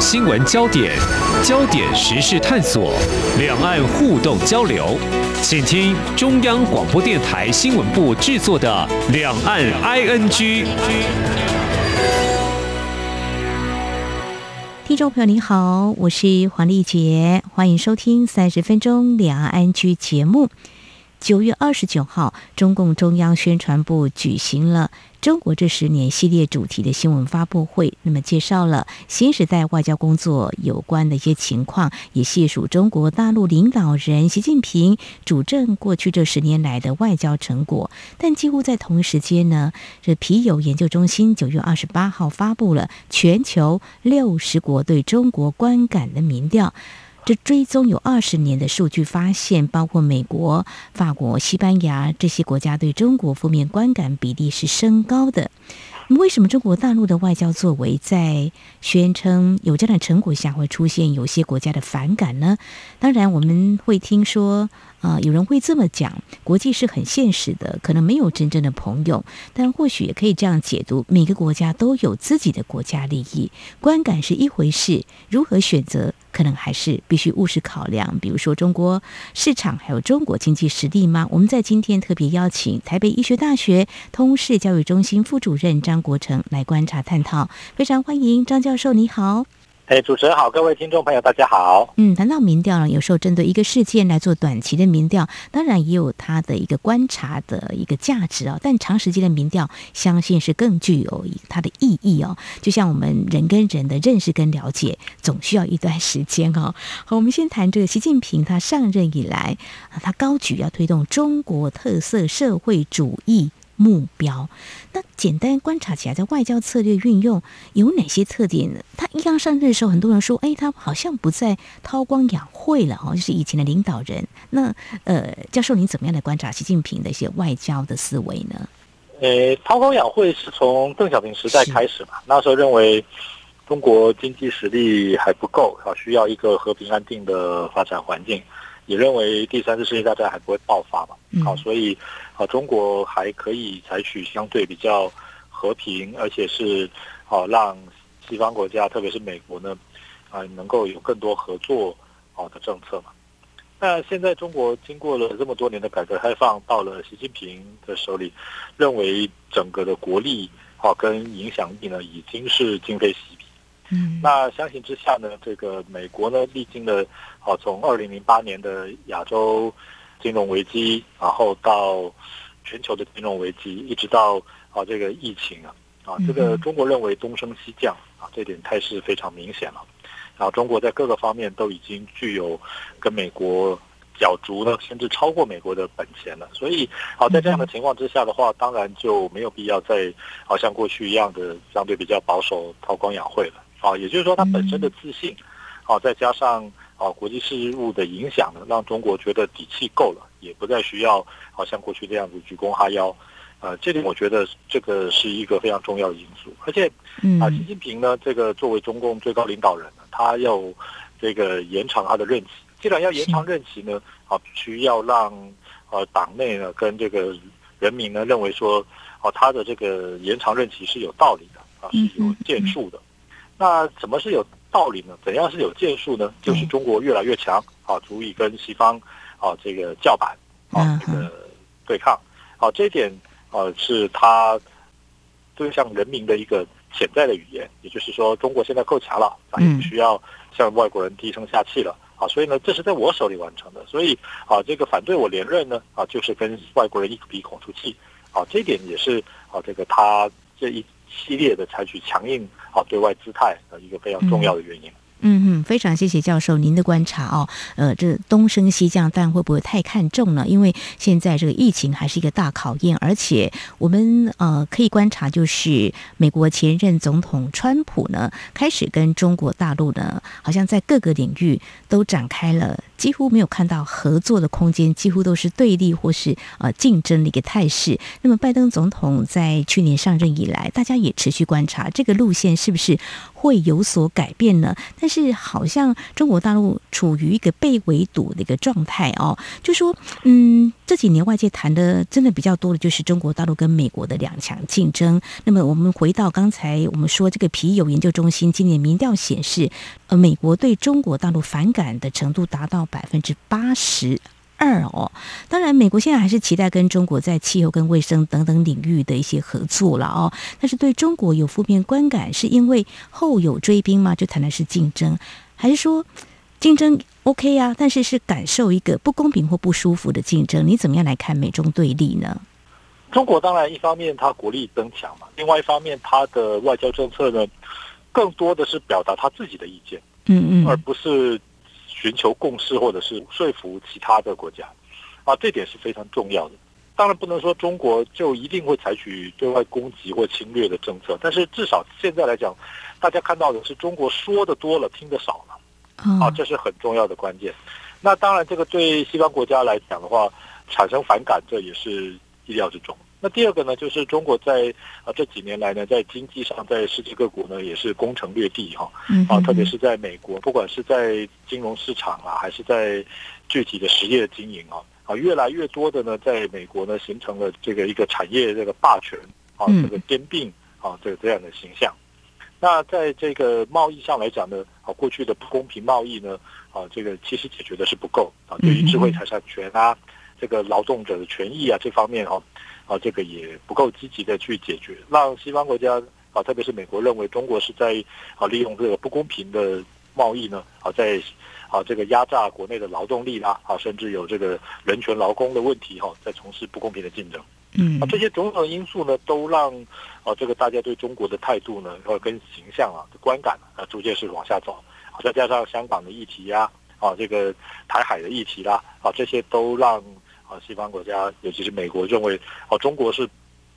新闻焦点，焦点时事探索，两岸互动交流，请听中央广播电台新闻部制作的《两岸 ING》。听众朋友您好，我是黄丽杰，欢迎收听三十分钟《两岸 ING》节目。九月二十九号，中共中央宣传部举行了“中国这十年”系列主题的新闻发布会，那么介绍了新时代外交工作有关的一些情况，也细数中国大陆领导人习近平主政过去这十年来的外交成果。但几乎在同一时间呢，这皮尤研究中心九月二十八号发布了全球六十国对中国观感的民调。这追踪有二十年的数据发现，包括美国、法国、西班牙这些国家对中国负面观感比例是升高的。为什么中国大陆的外交作为在宣称有这样的成果下会出现有些国家的反感呢？当然，我们会听说，啊、有人会这么讲，国际是很现实的，可能没有真正的朋友，但或许也可以这样解读：每个国家都有自己的国家利益，观感是一回事，如何选择，可能还是必须务实考量。比如说，中国市场还有中国经济实力吗？我们在今天特别邀请台北医学大学通识教育中心副主任张国成来观察探讨，非常欢迎张教授，你好。哎，主持人好，各位听众朋友，大家好。嗯，谈到民调呢，有时候针对一个事件来做短期的民调，当然也有它的一个观察的一个价值啊。但长时间的民调，相信是更具有它的意义哦。就像我们人跟人的认识跟了解，总需要一段时间哦。好，我们先谈这个习近平，他上任以来啊，他高举要推动中国特色社会主义。目标，那简单观察起来，在外交策略运用有哪些特点呢？他一刚上任的时候，很多人说，哎，他好像不再韬光养晦了哦，就是以前的领导人。那呃，教授，您怎么样来观察习近平的一些外交的思维呢？呃，韬光养晦是从邓小平时代开始嘛，那时候认为中国经济实力还不够，啊，需要一个和平安定的发展环境。也认为第三次世界大战还不会爆发嘛，好，所以啊，中国还可以采取相对比较和平，而且是啊，让西方国家，特别是美国呢，啊，能够有更多合作啊的政策嘛。那现在中国经过了这么多年的改革开放，到了习近平的手里，认为整个的国力啊跟影响力呢，已经是今非昔比。嗯，那相形之下呢，这个美国呢，历经了啊，从二零零八年的亚洲金融危机，然后到全球的金融危机，一直到啊这个疫情啊，啊这个中国认为东升西降啊，这点态势非常明显了。然后中国在各个方面都已经具有跟美国角逐呢，甚至超过美国的本钱了。所以好，在这样的情况之下的话，当然就没有必要再好像过去一样的相对比较保守、韬光养晦了。啊，也就是说，他本身的自信，啊，再加上啊国际事务的影响呢，让中国觉得底气够了，也不再需要好像过去这样子鞠躬哈腰，呃，这点我觉得这个是一个非常重要的因素。而且，啊，习近平呢，这个作为中共最高领导人呢，他要这个延长他的任期。既然要延长任期呢，啊，必须要让呃党内呢跟这个人民呢认为说，啊，他的这个延长任期是有道理的，啊，是有建树的。那怎么是有道理呢？怎样是有建树呢？就是中国越来越强，啊，足以跟西方啊这个叫板，啊这个对抗，啊这一点啊是他对向人民的一个潜在的语言，也就是说中国现在够强了，啊也不需要向外国人低声下气了，啊，所以呢这是在我手里完成的，所以啊这个反对我连任呢，啊就是跟外国人一鼻孔出气，啊这一点也是啊这个他这一。系列的采取强硬啊对外姿态的一个非常重要的原因。嗯嗯，非常谢谢教授您的观察哦。呃，这东升西降，但会不会太看重呢？因为现在这个疫情还是一个大考验，而且我们呃可以观察，就是美国前任总统川普呢，开始跟中国大陆呢，好像在各个领域都展开了。几乎没有看到合作的空间，几乎都是对立或是呃竞争的一个态势。那么拜登总统在去年上任以来，大家也持续观察这个路线是不是会有所改变呢？但是好像中国大陆处于一个被围堵的一个状态哦，就说嗯，这几年外界谈的真的比较多的就是中国大陆跟美国的两强竞争。那么我们回到刚才我们说这个皮尤研究中心今年民调显示，呃，美国对中国大陆反感的程度达到百分之八十。二哦，当然，美国现在还是期待跟中国在气候跟卫生等等领域的一些合作了哦。但是对中国有负面观感，是因为后有追兵吗？就谈的是竞争，还是说竞争 OK 啊？但是是感受一个不公平或不舒服的竞争？你怎么样来看美中对立呢？中国当然一方面它国力增强嘛，另外一方面它的外交政策呢，更多的是表达他自己的意见，嗯嗯，而不是。寻求共识，或者是说服其他的国家，啊，这点是非常重要的。当然不能说中国就一定会采取对外攻击或侵略的政策，但是至少现在来讲，大家看到的是中国说的多了，听得少了，啊，这是很重要的关键。那当然，这个对西方国家来讲的话，产生反感，这也是意料之中。那第二个呢，就是中国在啊这几年来呢，在经济上，在世界各国呢，也是攻城略地哈，啊，特别是在美国，不管是在金融市场啊，还是在具体的实业经营啊，啊，越来越多的呢，在美国呢，形成了这个一个产业这个霸权啊，这个兼并啊，这个这样的形象。那在这个贸易上来讲呢，啊，过去的不公平贸易呢，啊，这个其实解决的是不够啊，对于智慧财产权啊，这个劳动者的权益啊这方面哦。啊，这个也不够积极的去解决，让西方国家啊，特别是美国认为中国是在啊利用这个不公平的贸易呢，啊在啊这个压榨国内的劳动力啦，啊甚至有这个人权劳工的问题哈，在从事不公平的竞争。嗯，啊这些种种因素呢，都让啊这个大家对中国的态度呢，或跟形象啊观感啊逐渐是往下走。啊，再加上香港的议题呀，啊这个台海的议题啦，啊这些都让。啊，西方国家，尤其是美国，认为啊，中国是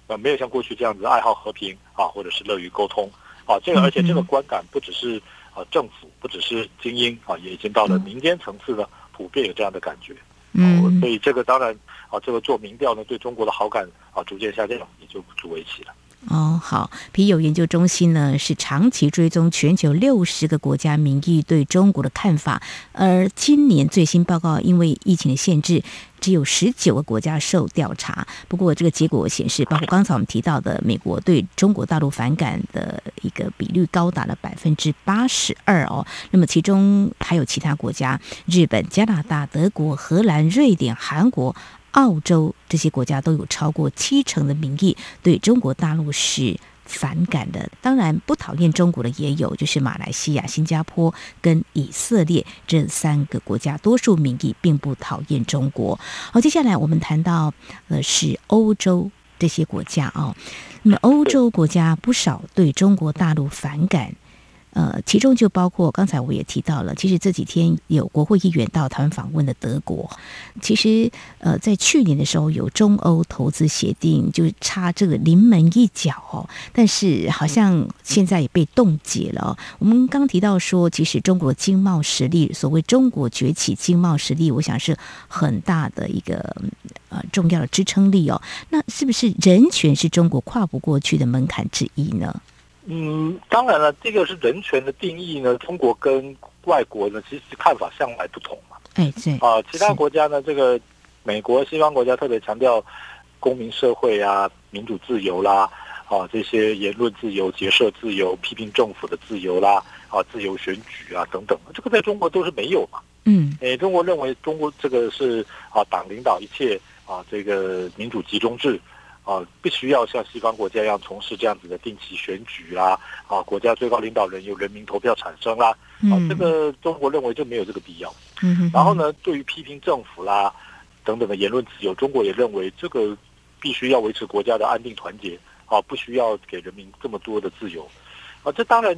呃没有像过去这样子爱好和平啊，或者是乐于沟通啊。这个，而且这个观感不只是啊政府，不只是精英啊，也已经到了民间层次呢，普遍有这样的感觉。嗯，所以这个当然啊，这个做民调呢，对中国的好感啊逐渐下降，也就不足为奇了。哦，好，皮尤研究中心呢是长期追踪全球六十个国家民意对中国的看法，而今年最新报告因为疫情的限制，只有十九个国家受调查。不过这个结果显示，包括刚才我们提到的美国对中国大陆反感的一个比率高达了百分之八十二哦。那么其中还有其他国家，日本、加拿大、德国、荷兰、瑞典、韩国。澳洲这些国家都有超过七成的民意对中国大陆是反感的，当然不讨厌中国的也有，就是马来西亚、新加坡跟以色列这三个国家，多数民意并不讨厌中国。好，接下来我们谈到呃是欧洲这些国家啊，那么欧洲国家不少对中国大陆反感。呃，其中就包括刚才我也提到了，其实这几天有国会议员到台湾访问的德国，其实呃，在去年的时候有中欧投资协定，就差这个临门一脚哦，但是好像现在也被冻结了。我们刚提到说，其实中国经贸实力，所谓中国崛起经贸实力，我想是很大的一个呃重要的支撑力哦。那是不是人权是中国跨不过去的门槛之一呢？嗯，当然了，这个是人权的定义呢。中国跟外国呢，其实看法向来不同嘛。哎，对啊，其他国家呢，这个美国、西方国家特别强调公民社会啊、民主自由啦，啊，这些言论自由、结社自由、批评政府的自由啦，啊，自由选举啊等等，这个在中国都是没有嘛。嗯，哎，中国认为中国这个是啊，党领导一切啊，这个民主集中制。啊，必须要像西方国家一样从事这样子的定期选举啦，啊，国家最高领导人由人民投票产生啦，啊，这个中国认为就没有这个必要。嗯，然后呢，对于批评政府啦等等的言论自由，中国也认为这个必须要维持国家的安定团结，啊，不需要给人民这么多的自由。啊，这当然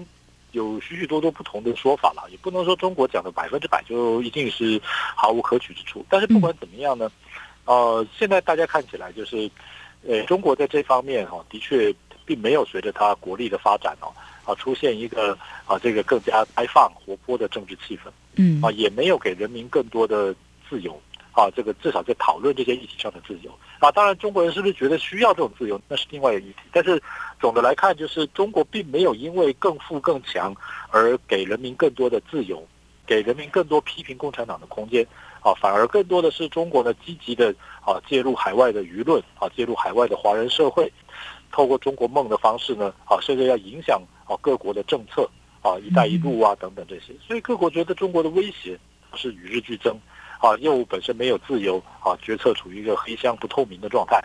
有许许多多不同的说法了，也不能说中国讲的百分之百就一定是毫无可取之处。但是不管怎么样呢，呃，现在大家看起来就是。呃，中国在这方面哈，的确并没有随着它国力的发展哦，啊，出现一个啊这个更加开放活泼的政治气氛。嗯啊，也没有给人民更多的自由啊。这个至少在讨论这些议题上的自由啊。当然，中国人是不是觉得需要这种自由，那是另外一个议题。但是总的来看，就是中国并没有因为更富更强而给人民更多的自由，给人民更多批评共产党的空间啊，反而更多的是中国呢积极的啊介入海外的舆论啊，介入海外的华人社会。透过中国梦的方式呢，啊，甚至要影响啊各国的政策啊，一带一路啊等等这些，所以各国觉得中国的威胁是与日俱增，啊，业务本身没有自由，啊，决策处于一个黑箱不透明的状态，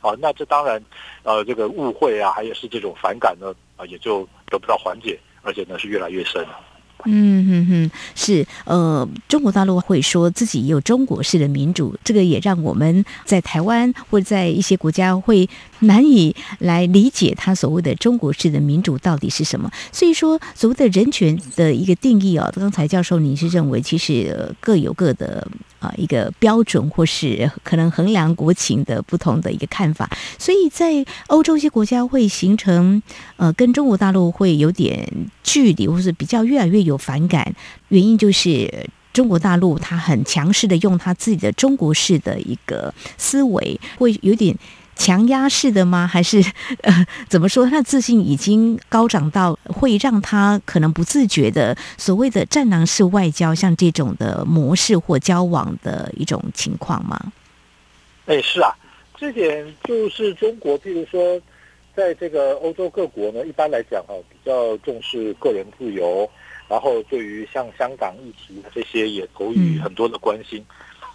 啊，那这当然，呃，这个误会啊，还有是这种反感呢，啊，也就得不到缓解，而且呢是越来越深了。嗯哼哼，是呃，中国大陆会说自己有中国式的民主，这个也让我们在台湾或者在一些国家会难以来理解他所谓的中国式的民主到底是什么。所以说，所谓的人权的一个定义啊，刚才教授你是认为其实各有各的。啊，一个标准或是可能衡量国情的不同的一个看法，所以在欧洲一些国家会形成呃跟中国大陆会有点距离，或是比较越来越有反感。原因就是中国大陆他很强势的用他自己的中国式的一个思维，会有点。强压式的吗？还是呃，怎么说？他的自信已经高涨到会让他可能不自觉的所谓的战狼式外交，像这种的模式或交往的一种情况吗？哎，是啊，这点就是中国，譬如说，在这个欧洲各国呢，一般来讲哈，比较重视个人自由，然后对于像香港议题这些也投予很多的关心，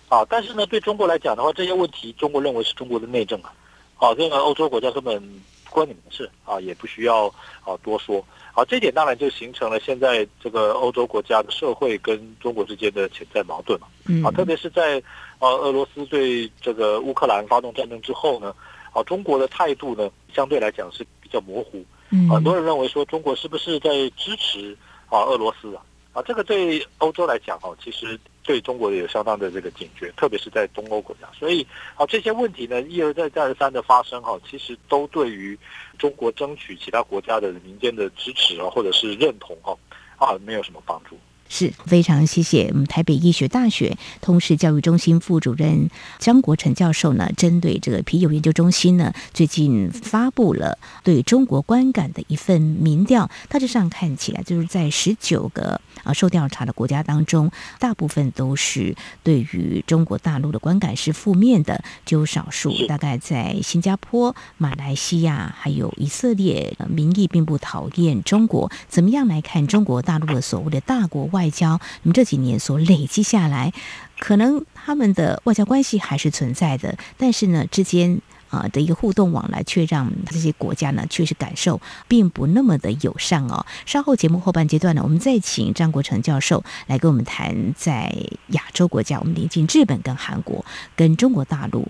嗯、啊，但是呢，对中国来讲的话，这些问题中国认为是中国的内政啊。好，这个欧洲国家根本不关你们的事啊，也不需要啊多说。好，这点当然就形成了现在这个欧洲国家的社会跟中国之间的潜在矛盾嘛。嗯。啊，特别是在呃俄罗斯对这个乌克兰发动战争之后呢，啊，中国的态度呢相对来讲是比较模糊。嗯。很多人认为说中国是不是在支持啊俄罗斯啊？啊，这个对欧洲来讲哈，其实。对中国也有相当的这个警觉，特别是在东欧国家，所以啊这些问题呢一而再再而三的发生哈，其实都对于中国争取其他国家的民间的支持啊，或者是认同哈啊没有什么帮助。是非常谢谢我们台北医学大学通识教育中心副主任张国成教授呢，针对这个皮尤研究中心呢，最近发布了对中国观感的一份民调，大致上看起来就是在十九个啊受调查的国家当中，大部分都是对于中国大陆的观感是负面的，只有少数大概在新加坡、马来西亚还有以色列，民意并不讨厌中国。怎么样来看中国大陆的所谓的大国外？交，那么这几年所累积下来，可能他们的外交关系还是存在的，但是呢，之间啊的一个互动往来，却让这些国家呢，确实感受并不那么的友善哦。稍后节目后半阶段呢，我们再请张国成教授来跟我们谈，在亚洲国家，我们临近日本跟韩国，跟中国大陆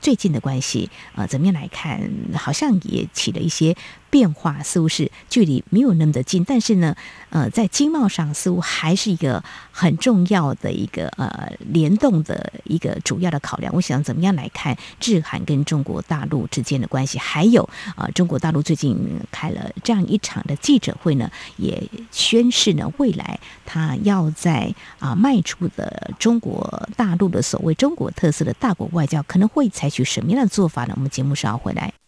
最近的关系呃，怎么样来看？好像也起了一些。变化似乎是距离没有那么的近，但是呢，呃，在经贸上似乎还是一个很重要的一个呃联动的一个主要的考量。我想怎么样来看日韩跟中国大陆之间的关系？还有啊、中国大陆最近开了这样一场的记者会呢，也宣示呢，未来他要在啊迈、出的中国大陆的所谓中国特色的大国外交，可能会采取什么样的做法呢？我们节目稍后回来。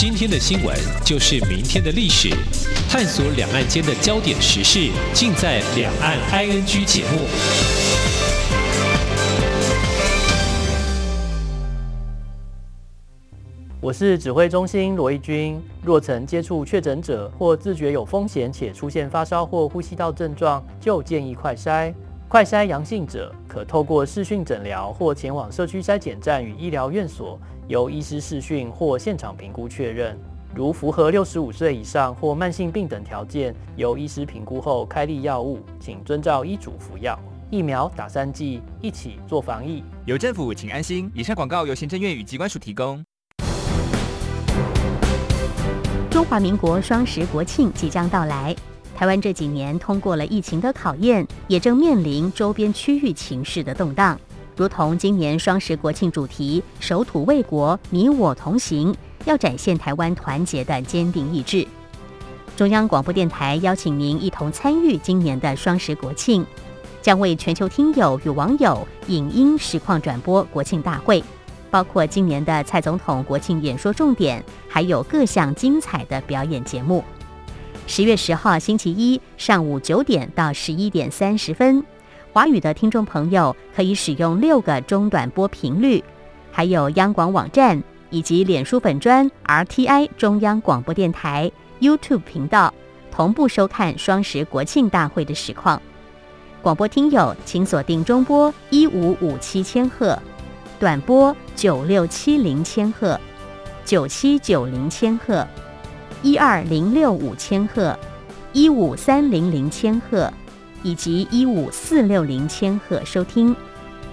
今天的新闻就是明天的历史，探索两岸间的焦点时事，尽在《两岸 ING》节目。我是指挥中心罗一军。若曾接触确诊者或自觉有风险且出现发烧或呼吸道症状，就建议快筛。快筛阳性者可透过视讯诊疗或前往社区筛检站与医疗院所。由医师视讯或现场评估确认，如符合六十五岁以上或慢性病等条件，由医师评估后开立药物，请遵照医嘱服药。疫苗打三剂，一起做防疫。有政府，请安心。以上广告由行政院与机关署提供。中华民国双十国庆即将到来，台湾这几年通过了疫情的考验，也正面临周边区域情势的动荡。如同今年双十国庆主题“守土卫国，你我同行”，要展现台湾团结的坚定意志。中央广播电台邀请您一同参与今年的双十国庆，将为全球听友与网友影音实况转播国庆大会，包括今年的蔡总统国庆演说重点，还有各项精彩的表演节目。十月十号星期一上午九点到十一点三十分，华语的听众朋友可以使用六个中短波频率，还有央广网站以及脸书粉专 RTI 中央广播电台 YouTube 频道同步收看双十国庆大会的实况。广播听友请锁定中波一五五七千赫，短波九六七零千赫，九七九零千赫。一二零六五千赫，一五三零零千赫，以及一五四六零千赫收听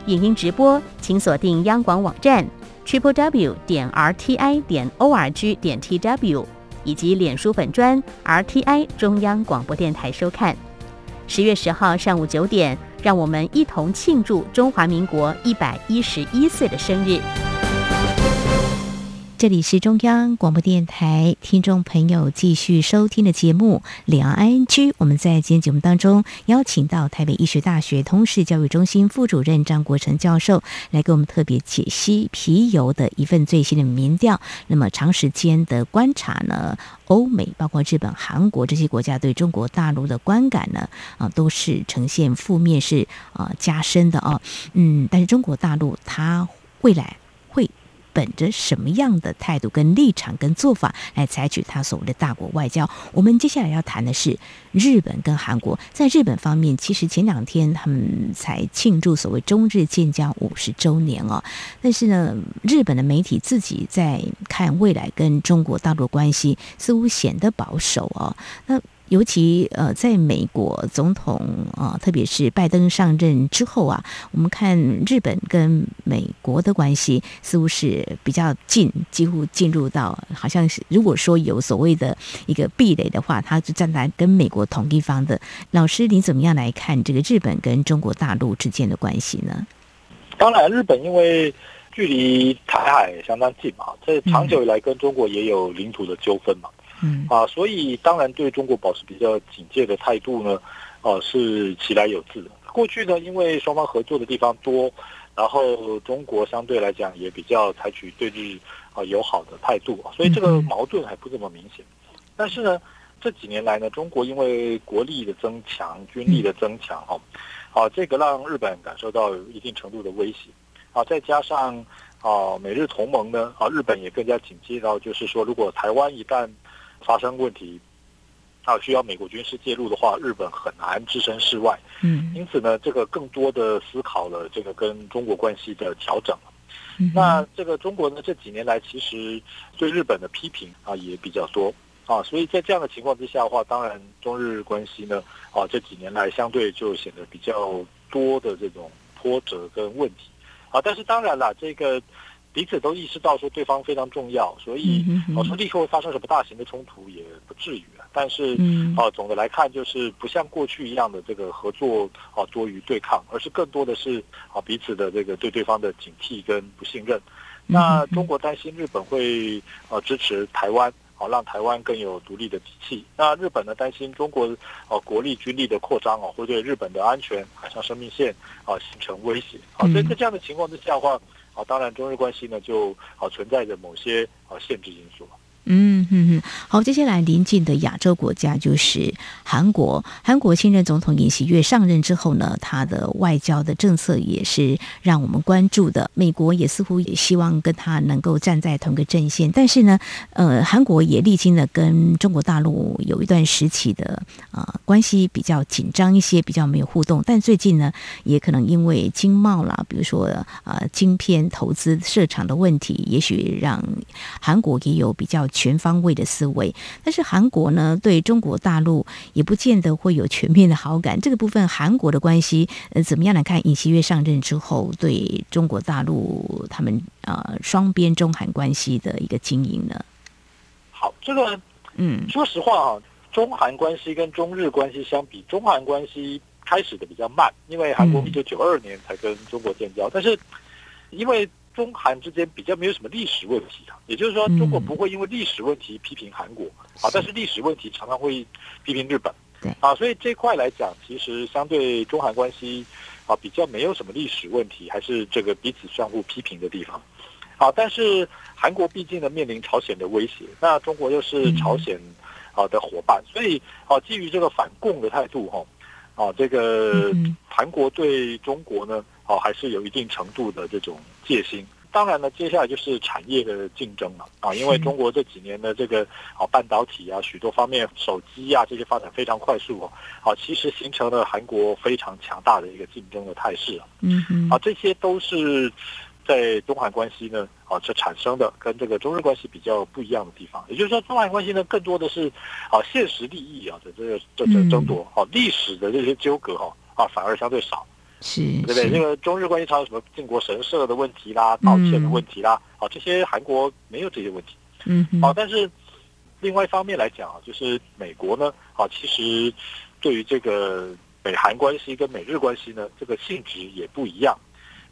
影音直播，请锁定央广网站 triple w 点 r t i 点 o r g 点 t w，以及脸书粉专 r t i 中央广播电台收看。十月十号上午九点，让我们一同庆祝中华民国一百一十一岁的生日。这里是中央广播电台听众朋友继续收听的节目《两岸 ING》。我们在今天节目当中邀请到台北医学大学通识教育中心副主任张国成教授来给我们特别解析皮尤的一份最新的民调。那么长时间的观察呢，欧美包括日本、韩国这些国家对中国大陆的观感呢，啊，都是呈现负面，是啊加深的啊。嗯，但是中国大陆它未来。本着什么样的态度、跟立场、跟做法来采取他所谓的大国外交？我们接下来要谈的是日本跟韩国。在日本方面，其实前两天他们才庆祝所谓中日建交五十周年哦。但是呢，日本的媒体自己在看未来跟中国大陆关系，似乎显得保守哦。那尤其呃，在美国总统啊，特别是拜登上任之后啊，我们看日本跟美国的关系似乎是比较近，几乎进入到好像是如果说有所谓的一个壁垒的话，他就站在跟美国同一方的。老师，你怎么样来看这个日本跟中国大陆之间的关系呢？当然，日本因为距离台海相当近嘛，这长久以来跟中国也有领土的纠纷嘛。啊，所以当然对中国保持比较警戒的态度呢，呃、啊，是其来有自的。过去呢，因为双方合作的地方多，然后中国相对来讲也比较采取对日啊友好的态度，所以这个矛盾还不这么明显。但是呢，这几年来呢，中国因为国力的增强、军力的增强，哦，啊，这个让日本感受到一定程度的威胁，啊，再加上啊美日同盟呢，啊，日本也更加警惕到，就是说如果台湾一旦发生问题，啊，需要美国军事介入的话，日本很难置身事外。嗯，因此呢，这个更多的思考了这个跟中国关系的调整。嗯，那这个中国呢，这几年来其实对日本的批评啊也比较多啊，所以在这样的情况之下的话，当然中日关系呢啊这几年来相对就显得比较多的这种波折跟问题啊，但是当然了，这个。彼此都意识到说对方非常重要，所以哦说立刻会发生什么大型的冲突也不至于。但是啊，总的来看就是不像过去一样的这个合作啊多于对抗，而是更多的是啊彼此的这个对对方的警惕跟不信任。那中国担心日本会啊支持台湾，好让台湾更有独立的底气。那日本呢担心中国呃国力军力的扩张啊会对日本的安全、海上生命线啊形成威胁。好，所以在这样的情况之下的话。啊，当然，中日关系呢，就啊存在着某些啊限制因素。嗯哼哼，好，接下来临近的亚洲国家就是韩国。韩国新任总统尹锡悦上任之后呢，他的外交的政策也是让我们关注的。美国也似乎也希望跟他能够站在同个阵线，但是呢，呃，韩国也历经了跟中国大陆有一段时期的啊、呃、关系比较紧张一些，比较没有互动。但最近呢，也可能因为经贸啦，比如说啊、呃、晶片投资设厂的问题，也许让韩国也有比较。全方位的思维，但是韩国呢，对中国大陆也不见得会有全面的好感。这个部分，韩国的关系，呃，怎么样来看？尹锡悦上任之后，对中国大陆他们呃双边中韩关系的一个经营呢？好，这个嗯，说实话啊，中韩关系跟中日关系相比，中韩关系开始的比较慢，因为韩国一九九二年才跟中国建交，嗯、但是因为。中韩之间比较没有什么历史问题啊，也就是说，中国不会因为历史问题批评韩国啊，但是历史问题常常会批评日本。对。啊，所以这块来讲，其实相对中韩关系啊，比较没有什么历史问题，还是这个彼此相互批评的地方。啊，但是韩国毕竟呢面临朝鲜的威胁，那中国又是朝鲜啊的伙伴，所以啊，基于这个反共的态度哈，啊，这个韩国对中国呢，啊，还是有一定程度的这种戒心。当然呢，接下来就是产业的竞争了。啊，因为中国这几年的这个啊半导体啊许多方面手机啊这些发展非常快速哦，啊其实形成了韩国非常强大的一个竞争的态势啊，嗯嗯，啊这些都是在中韩关系呢啊这产生的跟这个中日关系比较不一样的地方，也就是说中韩关系呢更多的是啊现实利益啊的这个这这争夺。啊历史的这些纠葛哈啊反而相对少。是，对不对？那个中日关系常有什么靖国神社的问题啦、道歉的问题啦，啊，这些韩国没有这些问题。嗯，好，但是另外一方面来讲啊，就是美国呢，啊，其实对于这个美韩关系跟美日关系呢，这个性质也不一样。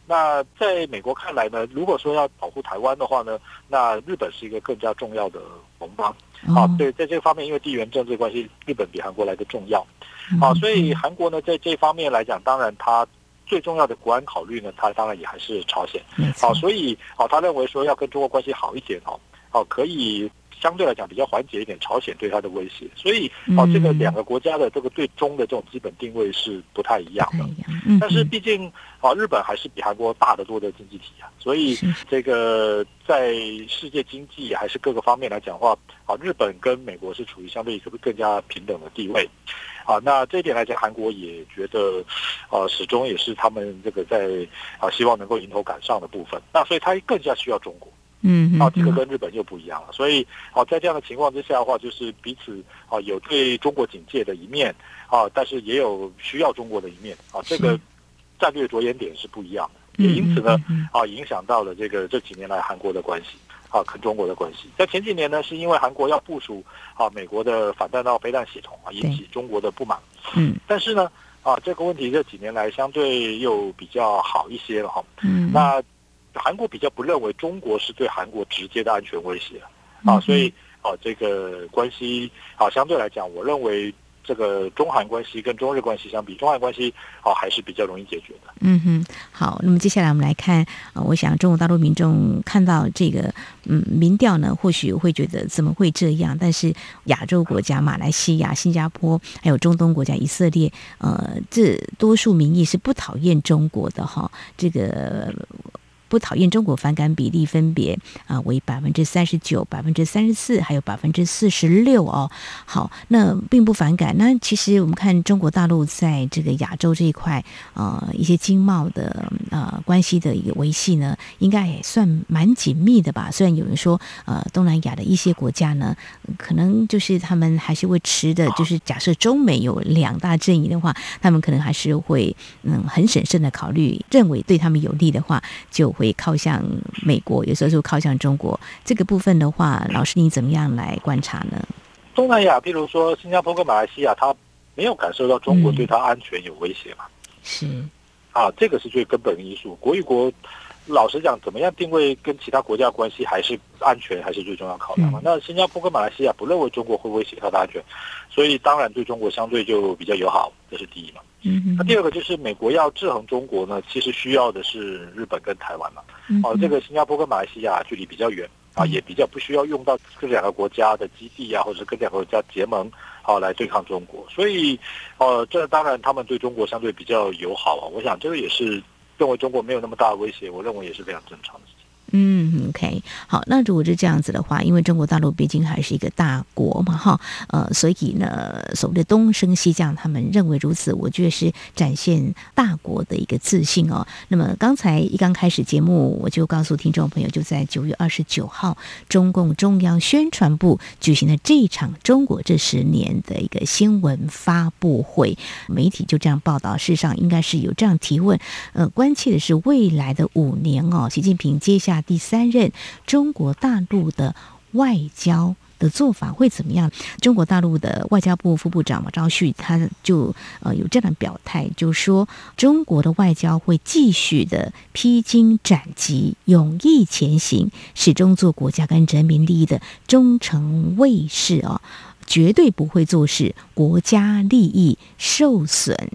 那在美国看来呢，如果说要保护台湾的话呢，那日本是一个更加重要的盟邦。啊，对，在这方面，因为地缘政治关系，日本比韩国来的重要。好，所以韩国呢，在这方面来讲，当然它最重要的国安考虑呢，它当然也还是朝鲜。好，所以好，他认为说要跟中国关系好一点哦，好，可以相对来讲比较缓解一点朝鲜对它的威胁。所以，啊，这个两个国家的这个对中的这种基本定位是不太一样的。但是毕竟啊，日本还是比韩国大得多的经济体啊，所以这个在世界经济还是各个方面来讲的话，啊，日本跟美国是处于相对是不是更加平等的地位。啊，那这一点来讲，韩国也觉得，呃，始终也是他们这个在啊，希望能够迎头赶上的部分。那所以他更加需要中国，嗯，啊，这个跟日本又不一样了。所以，啊，在这样的情况之下的话，就是彼此啊有对中国警戒的一面，啊，但是也有需要中国的一面，啊，这个战略着眼点是不一样的，也因此呢，啊，影响到了这个这几年来韩国的关系。啊，跟中国的关系，在前几年呢，是因为韩国要部署啊美国的反弹道飞弹系统啊，引起中国的不满。嗯，但是呢，啊这个问题这几年来相对又比较好一些了哈。嗯，那韩国比较不认为中国是对韩国直接的安全威胁啊，所以啊这个关系啊相对来讲，我认为。这个中韩关系跟中日关系相比，中韩关系啊还是比较容易解决的。嗯哼，好，那么接下来我们来看，呃，我想中国大陆民众看到这个嗯民调呢，或许会觉得怎么会这样？但是亚洲国家马来西亚、新加坡，还有中东国家以色列，呃，这多数民意是不讨厌中国的哈，这个。不讨厌中国反感比例分别啊为百分之三十九、百分之三十四，还有百分之四十六哦。好，那并不反感。那其实我们看中国大陆在这个亚洲这一块啊、呃，一些经贸的啊、呃、关系的一个维系呢，应该也算蛮紧密的吧。虽然有人说呃东南亚的一些国家呢，可能就是他们还是会持的，就是假设中美有两大阵营的话，他们可能还是会嗯很审慎的考虑，认为对他们有利的话就会。会靠向美国，有时候就靠向中国。这个部分的话，老师你怎么样来观察呢？东南亚，譬如说新加坡跟马来西亚，他没有感受到中国对他安全有威胁嘛？是啊，这个是最根本的因素。国与国，老实讲，怎么样定位跟其他国家关系，还是安全还是最重要考量嘛？那新加坡跟马来西亚不认为中国会威胁他的安全，所以当然对中国相对就比较友好，这是第一嘛。嗯，那第二个就是美国要制衡中国呢，其实需要的是日本跟台湾嘛。哦，这个新加坡跟马来西亚距离比较远啊，也比较不需要用到这两个国家的基地啊，或者是跟两个国家结盟啊来对抗中国。所以，呃，这当然他们对中国相对比较友好啊。我想这个也是认为中国没有那么大的威胁，我认为也是非常正常的。嗯，OK，好，那如果是这样子的话，因为中国大陆毕竟还是一个大国嘛，哈，呃，所以呢，所谓的东升西降，他们认为如此，我觉得是展现大国的一个自信哦。那么刚才一刚开始节目，我就告诉听众朋友，就在九月二十九号，中共中央宣传部举行的这一场中国这十年的一个新闻发布会，媒体就这样报道，事实上应该是有这样提问，呃，关切的是未来的五年哦，习近平接下。第三任中国大陆的外交的做法会怎么样？中国大陆的外交部副部长马朝旭他就呃有这样的表态，就说中国的外交会继续的披荆斩棘，勇毅前行，始终做国家跟人民利益的忠诚卫士哦，绝对不会做事国家利益受损。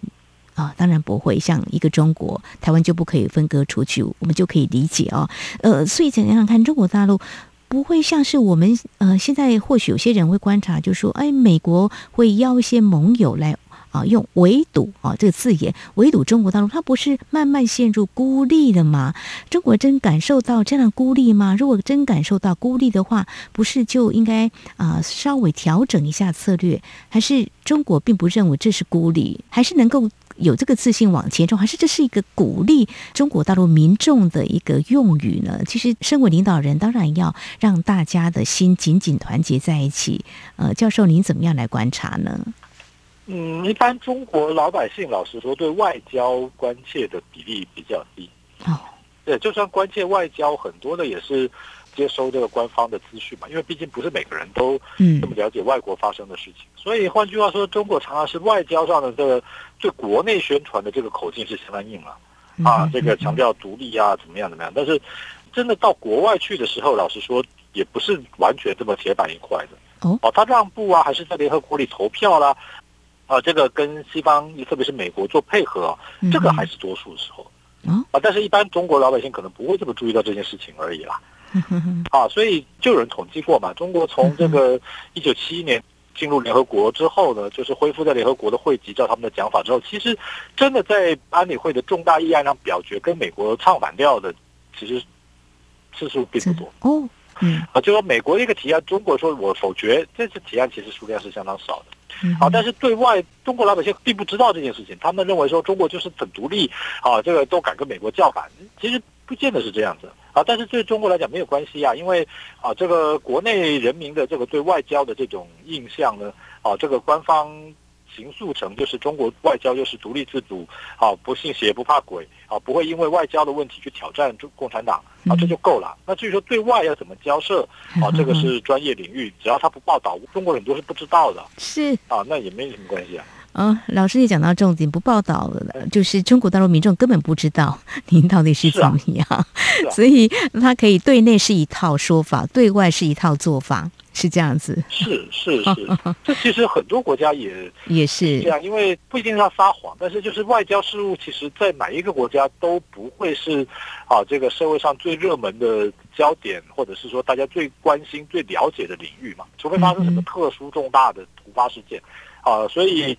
啊、当然不会，像一个中国，台湾就不可以分割出去，我们就可以理解哦。呃，所以怎样看中国大陆不会像是我们呃，现在或许有些人会观察，就说，哎，美国会邀一些盟友来啊，用围堵啊这个字眼围堵中国大陆，它不是慢慢陷入孤立了吗？中国真感受到这样的孤立吗？如果真感受到孤立的话，不是就应该啊稍微调整一下策略，还是中国并不认为这是孤立，还是能够？有这个自信往前冲，还是这是一个鼓励中国大陆民众的一个用语呢？其实，身为领导人，当然要让大家的心紧紧团结在一起。呃，教授，您怎么样来观察呢？嗯，一般中国老百姓，老实说，对外交关切的比例比较低。哦，对，就算关切外交，很多的也是。接收这个官方的资讯嘛，因为毕竟不是每个人都这么了解外国发生的事情，嗯、所以换句话说，中国常常是外交上的这个对国内宣传的这个口径是相当硬了啊，啊，这个强调独立啊，怎么样怎么样。但是真的到国外去的时候，老实说，也不是完全这么铁板一块的哦。哦，他让步啊，还是在联合国里投票啦，啊，这个跟西方，特别是美国做配合，啊，这个还是多数的时候啊。但是一般中国老百姓可能不会这么注意到这件事情而已啦。啊，所以就有人统计过嘛，中国从这个一九七一年进入联合国之后呢，就是恢复在联合国的会籍，照他们的讲法之后，其实真的在安理会的重大议案上表决跟美国唱反调的，其实次数并不多哦。嗯，啊，就说美国的一个提案，中国说我否决，这次提案其实数量是相当少的。啊，但是对外中国老百姓并不知道这件事情，他们认为说中国就是很独立，啊，这个都敢跟美国叫板，其实不见得是这样子。啊，但是对中国来讲没有关系啊，因为啊，这个国内人民的这个对外交的这种印象呢，啊，这个官方形塑成就是中国外交就是独立自主，啊，不信邪不怕鬼，啊，不会因为外交的问题去挑战中共产党，啊，这就够了。那至于说对外要怎么交涉，啊，这个是专业领域，只要他不报道，中国很多是不知道的，是啊，那也没什么关系啊。啊、哦，老师也讲到重点，不报道了，就是中国大陆民众根本不知道 您到底是怎么样，啊啊、所以他可以对内是一套说法，对外是一套做法，是这样子。是是是，这其实很多国家也也是。这样，因为不一定是他撒谎，但是就是外交事务，其实在哪一个国家都不会是啊这个社会上最热门的焦点，或者是说大家最关心、最了解的领域嘛，除非发生什么特殊重大的突发事件啊，所以。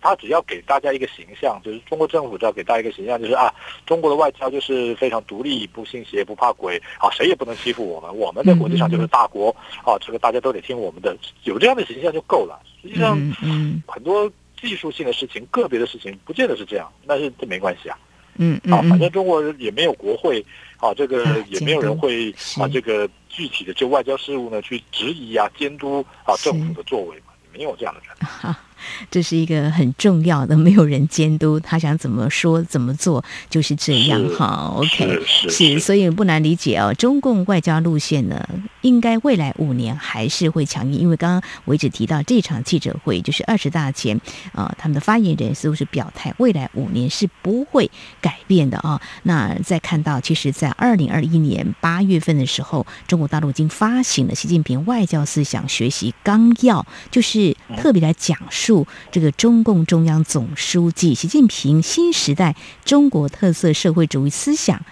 他只要给大家一个形象，就是中国政府只要给大家一个形象，就是啊，中国的外交就是非常独立，不信邪，不怕鬼，啊，谁也不能欺负我们，我们在国际上就是大国，啊，这个大家都得听我们的，有这样的形象就够了。实际上，嗯，很多技术性的事情，个别的事情，不见得是这样，但是这没关系啊，嗯，啊，反正中国也没有国会，啊，这个也没有人会啊，这个具体的就外交事务呢去质疑啊、监督啊政府的作为嘛，你有这样的人。这是一个很重要的，没有人监督，他想怎么说怎么做就是这样哈。OK，是，所以不难理解哦。中共外交路线呢，应该未来五年还是会强硬，因为刚刚我一直提到这场记者会，就是二十大前啊、呃，他们的发言人似乎是表态，未来五年是不会改变的啊、哦。那再看到，其实，在二零二一年八月份的时候，中国大陆已经发行了习近平外交思想学习纲要，就是特别来讲述。这个中共中央总书记习近平新时代中国特色社会主义思想。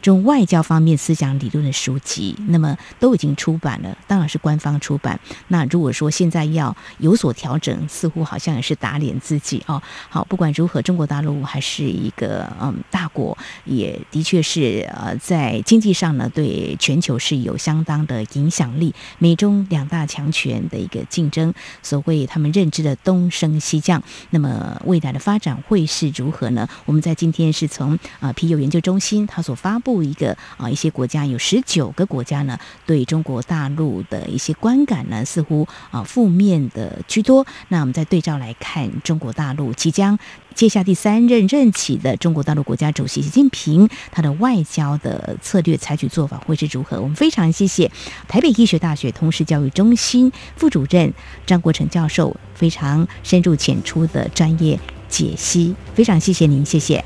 中外交方面思想理论的书籍，那么都已经出版了，当然是官方出版。那如果说现在要有所调整，似乎好像也是打脸自己哦。好，不管如何，中国大陆还是一个嗯大国，也的确是呃在经济上呢，对全球是有相当的影响力。美中两大强权的一个竞争，所谓他们认知的东升西降，那么未来的发展会是如何呢？我们在今天是从啊皮尤研究中心他所发布。布一个啊，一些国家有十九个国家呢，对中国大陆的一些观感呢，似乎啊负面的居多。那我们再对照来看，中国大陆即将接下第三任任期的中国大陆国家主席习近平，他的外交的策略采取做法会是如何？我们非常谢谢台北医学大学通识教育中心副主任张国成教授非常深入浅出的专业解析，非常谢谢您，谢谢。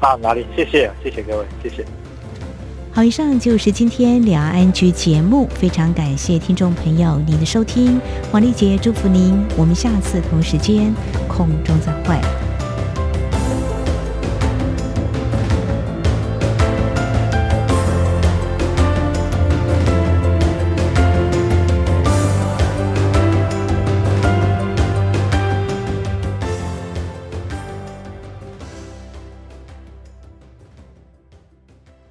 啊，哪里？谢谢，谢谢各位，谢谢。好，以上就是今天两岸局节目，非常感谢听众朋友您的收听，黄丽杰祝福您，我们下次同时间空中再会。